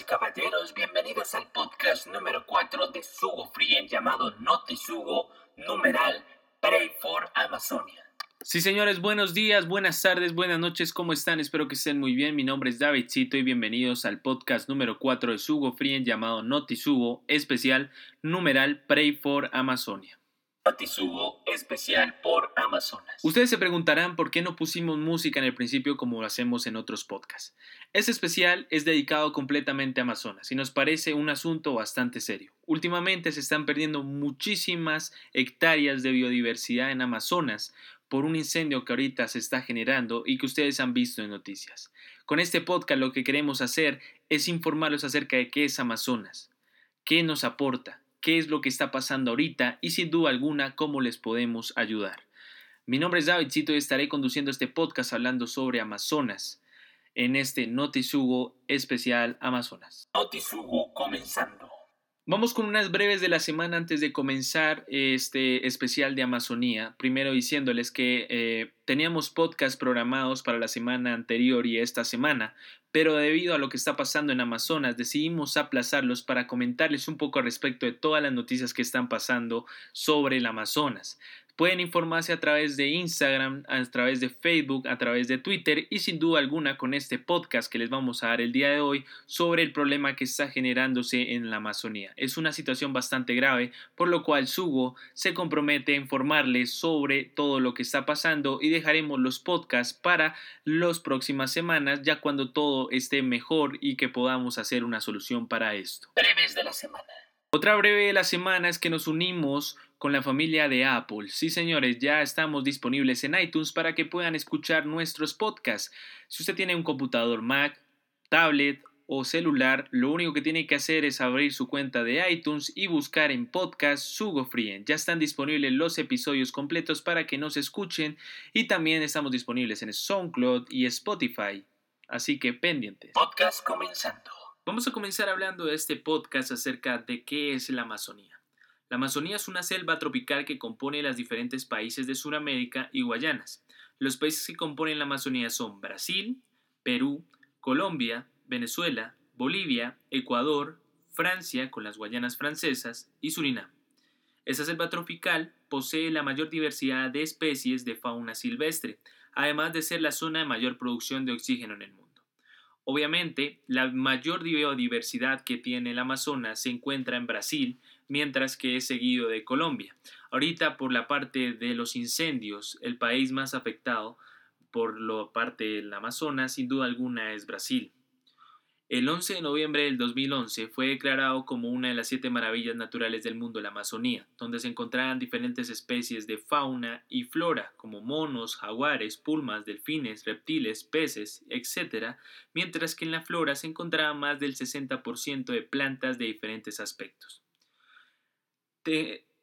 Y caballeros, bienvenidos al podcast número 4 de Sugo Free llamado Notisugo, numeral Pray for Amazonia. Sí, señores, buenos días, buenas tardes, buenas noches, ¿cómo están? Espero que estén muy bien. Mi nombre es Davidcito y bienvenidos al podcast número 4 de Sugo Free llamado Notisugo, especial numeral Pray for Amazonia. Notisugo especial por Amazonas. Ustedes se preguntarán por qué no pusimos música en el principio como hacemos en otros podcasts. Este especial es dedicado completamente a Amazonas y nos parece un asunto bastante serio. Últimamente se están perdiendo muchísimas hectáreas de biodiversidad en Amazonas por un incendio que ahorita se está generando y que ustedes han visto en noticias. Con este podcast lo que queremos hacer es informarlos acerca de qué es Amazonas, qué nos aporta, qué es lo que está pasando ahorita y sin duda alguna cómo les podemos ayudar. Mi nombre es David Cito y estaré conduciendo este podcast hablando sobre Amazonas en este Notisugo especial Amazonas. Notisugo comenzando. Vamos con unas breves de la semana antes de comenzar este especial de Amazonía. Primero diciéndoles que eh, teníamos podcast programados para la semana anterior y esta semana, pero debido a lo que está pasando en Amazonas decidimos aplazarlos para comentarles un poco al respecto de todas las noticias que están pasando sobre el Amazonas. Pueden informarse a través de Instagram, a través de Facebook, a través de Twitter y sin duda alguna con este podcast que les vamos a dar el día de hoy sobre el problema que está generándose en la Amazonía. Es una situación bastante grave, por lo cual Sugo se compromete a informarles sobre todo lo que está pasando y dejaremos los podcasts para las próximas semanas ya cuando todo esté mejor y que podamos hacer una solución para esto. De la semana. Otra breve de la semana es que nos unimos con la familia de Apple. Sí, señores, ya estamos disponibles en iTunes para que puedan escuchar nuestros podcasts. Si usted tiene un computador Mac, tablet o celular, lo único que tiene que hacer es abrir su cuenta de iTunes y buscar en podcast Sugo. Ya están disponibles los episodios completos para que nos escuchen y también estamos disponibles en SoundCloud y Spotify. Así que pendientes. Podcast comenzando. Vamos a comenzar hablando de este podcast acerca de qué es la Amazonía. La Amazonía es una selva tropical que compone los diferentes países de Sudamérica y Guayanas. Los países que componen la Amazonía son Brasil, Perú, Colombia, Venezuela, Bolivia, Ecuador, Francia con las Guayanas francesas y Surinam. Esta selva tropical posee la mayor diversidad de especies de fauna silvestre, además de ser la zona de mayor producción de oxígeno en el mundo. Obviamente, la mayor biodiversidad que tiene el Amazonas se encuentra en Brasil, mientras que es seguido de Colombia. Ahorita, por la parte de los incendios, el país más afectado por la parte del Amazonas, sin duda alguna, es Brasil. El 11 de noviembre del 2011 fue declarado como una de las siete maravillas naturales del mundo la Amazonía, donde se encontraban diferentes especies de fauna y flora, como monos, jaguares, pulmas, delfines, reptiles, peces, etc., mientras que en la flora se encontraba más del 60% de plantas de diferentes aspectos.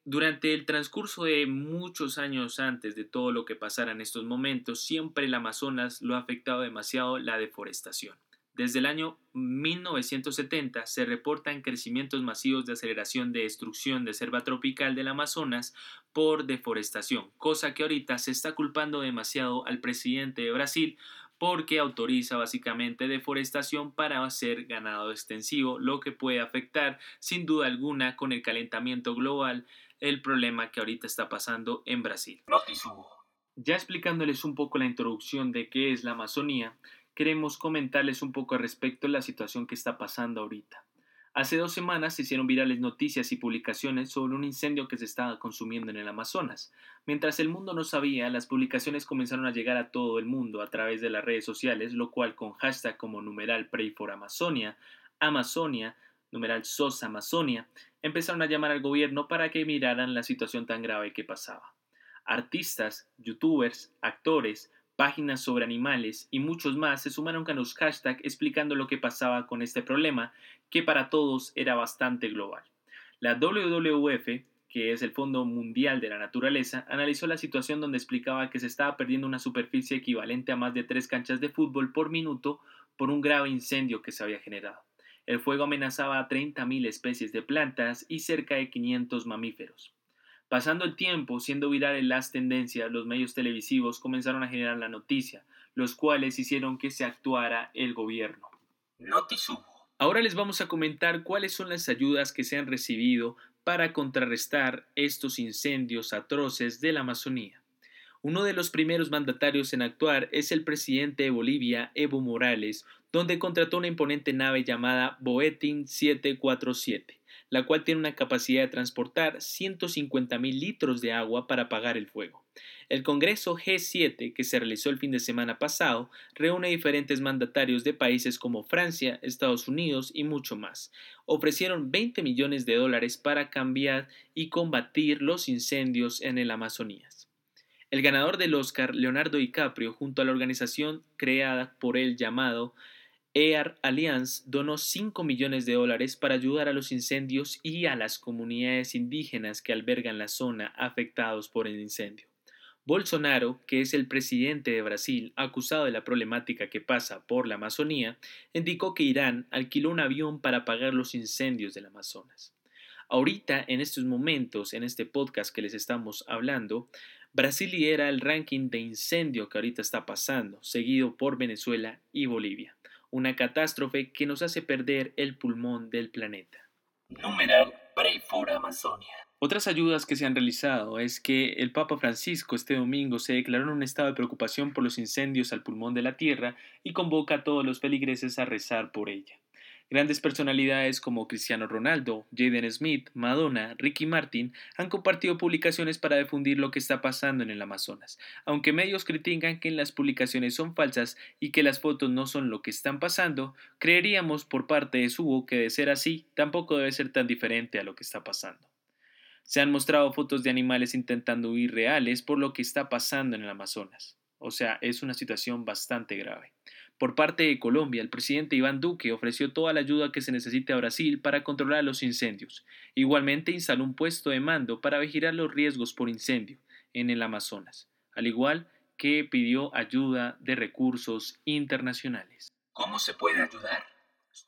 durante el transcurso de muchos años antes de todo lo que pasara en estos momentos, siempre el Amazonas lo ha afectado demasiado la deforestación. Desde el año 1970 se reportan crecimientos masivos de aceleración de destrucción de selva tropical del Amazonas por deforestación, cosa que ahorita se está culpando demasiado al presidente de Brasil porque autoriza básicamente deforestación para hacer ganado extensivo, lo que puede afectar sin duda alguna con el calentamiento global el problema que ahorita está pasando en Brasil. Ya explicándoles un poco la introducción de qué es la Amazonía, queremos comentarles un poco respecto de la situación que está pasando ahorita. Hace dos semanas se hicieron virales noticias y publicaciones sobre un incendio que se estaba consumiendo en el Amazonas. Mientras el mundo no sabía, las publicaciones comenzaron a llegar a todo el mundo a través de las redes sociales, lo cual con hashtag como numeral Pray Amazonia, Amazonia, numeral SOS Amazonia, empezaron a llamar al gobierno para que miraran la situación tan grave que pasaba. Artistas, youtubers, actores, páginas sobre animales y muchos más se sumaron a los hashtags explicando lo que pasaba con este problema, que para todos era bastante global. La WWF, que es el Fondo Mundial de la Naturaleza, analizó la situación donde explicaba que se estaba perdiendo una superficie equivalente a más de tres canchas de fútbol por minuto por un grave incendio que se había generado. El fuego amenazaba a 30.000 especies de plantas y cerca de 500 mamíferos. Pasando el tiempo, siendo viral en las tendencias, los medios televisivos comenzaron a generar la noticia, los cuales hicieron que se actuara el gobierno. Ahora les vamos a comentar cuáles son las ayudas que se han recibido para contrarrestar estos incendios atroces de la Amazonía. Uno de los primeros mandatarios en actuar es el presidente de Bolivia, Evo Morales, donde contrató una imponente nave llamada Boeting 747, la cual tiene una capacidad de transportar 150.000 litros de agua para apagar el fuego. El Congreso G7, que se realizó el fin de semana pasado, reúne diferentes mandatarios de países como Francia, Estados Unidos y mucho más. Ofrecieron 20 millones de dólares para cambiar y combatir los incendios en el Amazonías. El ganador del Oscar, Leonardo DiCaprio, junto a la organización creada por él llamado Air Alliance, donó 5 millones de dólares para ayudar a los incendios y a las comunidades indígenas que albergan la zona afectados por el incendio. Bolsonaro, que es el presidente de Brasil acusado de la problemática que pasa por la Amazonía, indicó que Irán alquiló un avión para apagar los incendios del Amazonas. Ahorita, en estos momentos, en este podcast que les estamos hablando, Brasil lidera el ranking de incendio que ahorita está pasando, seguido por Venezuela y Bolivia. Una catástrofe que nos hace perder el pulmón del planeta. Numeral Pray for Amazonia. Otras ayudas que se han realizado es que el Papa Francisco este domingo se declaró en un estado de preocupación por los incendios al pulmón de la tierra y convoca a todos los feligreses a rezar por ella. Grandes personalidades como Cristiano Ronaldo, Jaden Smith, Madonna, Ricky Martin han compartido publicaciones para difundir lo que está pasando en el Amazonas. Aunque medios critican que las publicaciones son falsas y que las fotos no son lo que están pasando, creeríamos por parte de Subo que de ser así, tampoco debe ser tan diferente a lo que está pasando. Se han mostrado fotos de animales intentando huir reales por lo que está pasando en el Amazonas. O sea, es una situación bastante grave. Por parte de Colombia, el presidente Iván Duque ofreció toda la ayuda que se necesite a Brasil para controlar los incendios. Igualmente instaló un puesto de mando para vigilar los riesgos por incendio en el Amazonas, al igual que pidió ayuda de recursos internacionales. ¿Cómo se puede ayudar?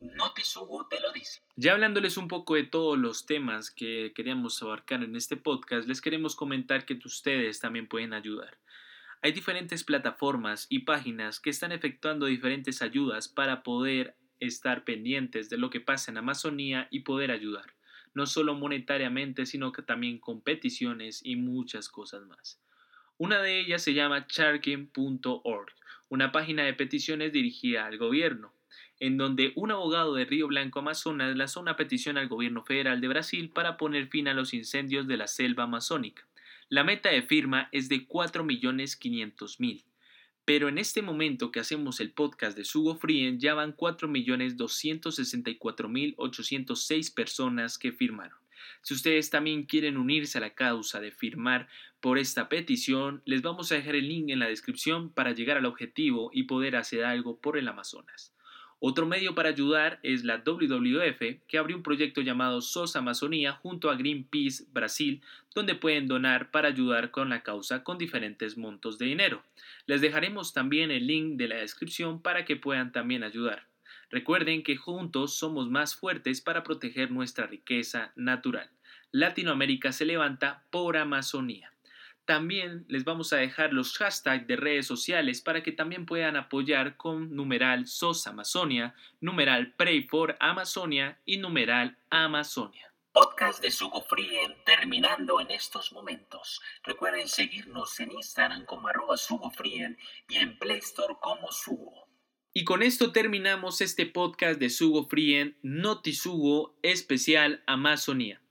Notisugo te lo dice. Ya hablándoles un poco de todos los temas que queríamos abarcar en este podcast, les queremos comentar que ustedes también pueden ayudar. Hay diferentes plataformas y páginas que están efectuando diferentes ayudas para poder estar pendientes de lo que pasa en Amazonía y poder ayudar, no solo monetariamente, sino que también con peticiones y muchas cosas más. Una de ellas se llama charking.org, una página de peticiones dirigida al gobierno, en donde un abogado de Río Blanco, Amazonas, lanzó una petición al gobierno federal de Brasil para poner fin a los incendios de la selva amazónica. La meta de firma es de 4.500.000. Pero en este momento que hacemos el podcast de Sugo Frien ya van 4.264.806 personas que firmaron. Si ustedes también quieren unirse a la causa de firmar por esta petición, les vamos a dejar el link en la descripción para llegar al objetivo y poder hacer algo por el Amazonas. Otro medio para ayudar es la WWF, que abrió un proyecto llamado SOS Amazonía junto a Greenpeace Brasil, donde pueden donar para ayudar con la causa con diferentes montos de dinero. Les dejaremos también el link de la descripción para que puedan también ayudar. Recuerden que juntos somos más fuertes para proteger nuestra riqueza natural. Latinoamérica se levanta por Amazonía. También les vamos a dejar los hashtags de redes sociales para que también puedan apoyar con numeral SOS Amazonia, numeral Pray for Amazonia y numeral Amazonia. Podcast de Sugo Frien terminando en estos momentos. Recuerden seguirnos en Instagram como arroba Sugo y en Play Store como Sugo. Y con esto terminamos este podcast de Sugo Frien, Notisugo especial Amazonía.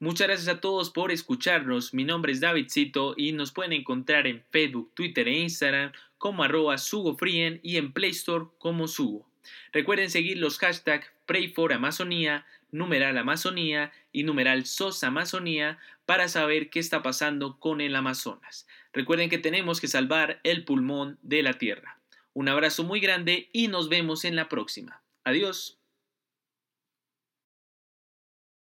Muchas gracias a todos por escucharnos. Mi nombre es Davidcito y nos pueden encontrar en Facebook, Twitter e Instagram como arroba SugoFrien y en Play Store como Sugo. Recuerden seguir los hashtags Pray for Amazonía, numeral Amazonía y numeral SOS Amazonía para saber qué está pasando con el Amazonas. Recuerden que tenemos que salvar el pulmón de la Tierra. Un abrazo muy grande y nos vemos en la próxima. Adiós.